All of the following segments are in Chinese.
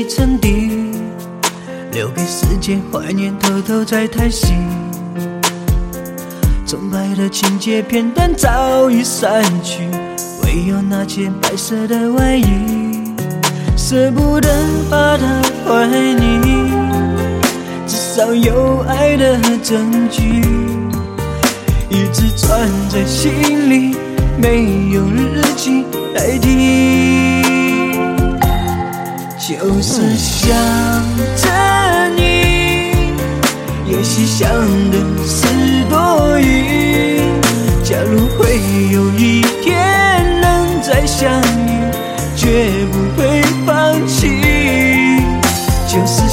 已沉底，留给时间怀念，偷偷在叹息。钟摆的情节片段早已散去，唯有那件白色的外衣，舍不得把它还你。至少有爱的证据，一直攥在心里，没有日记代替。就是想着你，也许想的是多余。假如会有一天能再相遇，绝不会放弃。就是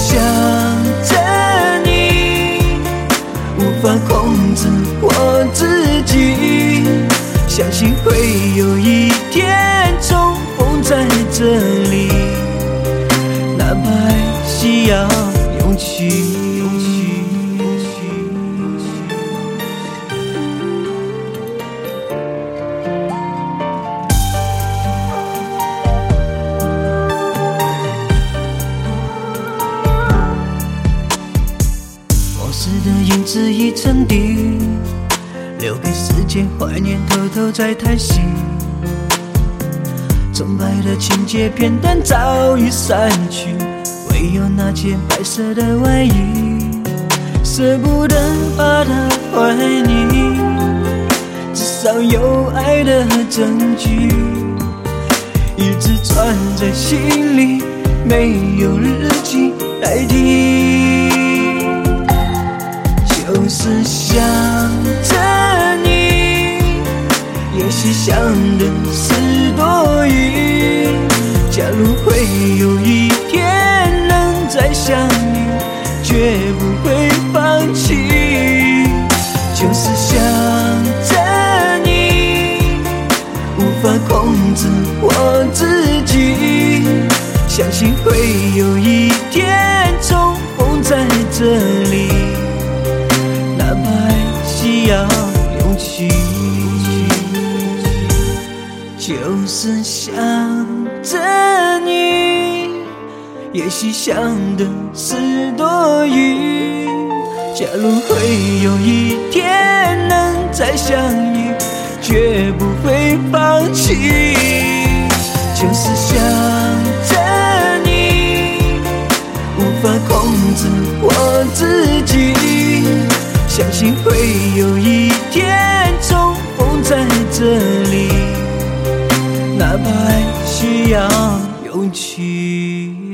要勇气，勇气，勇气，勇气。往事的影子已沉底，留给时间怀念，偷偷在叹息。钟摆的情节片段早已散去，没有那件白色的外衣，舍不得把它还你。至少有爱的证据，一直攥在心里，没有日记代替。就是想着你，也许想的是多余。是我自己，相信会有一天重逢在这里。哪怕需要勇气，就是想着你，也许想的是多余。假如会有一天能再相遇，绝不会放弃。就是想着你，无法控制我自己。相信会有一天重逢在这里，哪怕需要勇气。